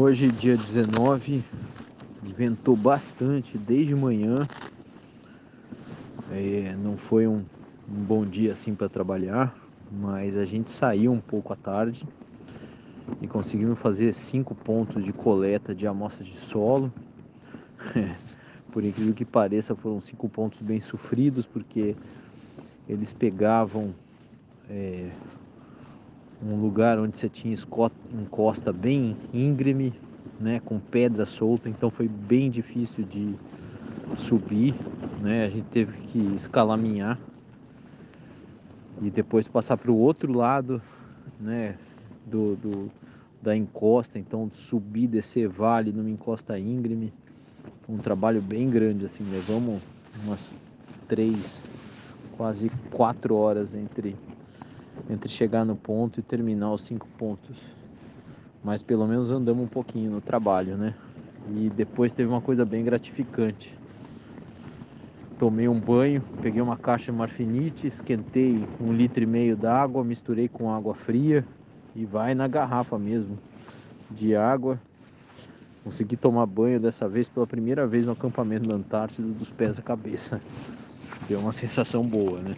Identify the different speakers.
Speaker 1: Hoje, dia 19, ventou bastante desde manhã. É, não foi um, um bom dia assim para trabalhar, mas a gente saiu um pouco à tarde e conseguimos fazer cinco pontos de coleta de amostras de solo. Por incrível que pareça, foram cinco pontos bem sofridos, porque eles pegavam é, um lugar onde você tinha encosta bem íngreme, né, com pedra solta, então foi bem difícil de subir, né? A gente teve que escalaminhar e depois passar para o outro lado, né, do, do, da encosta, então subir, descer vale numa encosta íngreme, um trabalho bem grande assim, levamos umas três, quase quatro horas entre entre chegar no ponto e terminar os cinco pontos. Mas pelo menos andamos um pouquinho no trabalho, né? E depois teve uma coisa bem gratificante. Tomei um banho, peguei uma caixa de marfinite, esquentei um litro e meio d'água, misturei com água fria e vai na garrafa mesmo de água. Consegui tomar banho dessa vez pela primeira vez no acampamento da Antártida dos pés à cabeça. Deu uma sensação boa, né?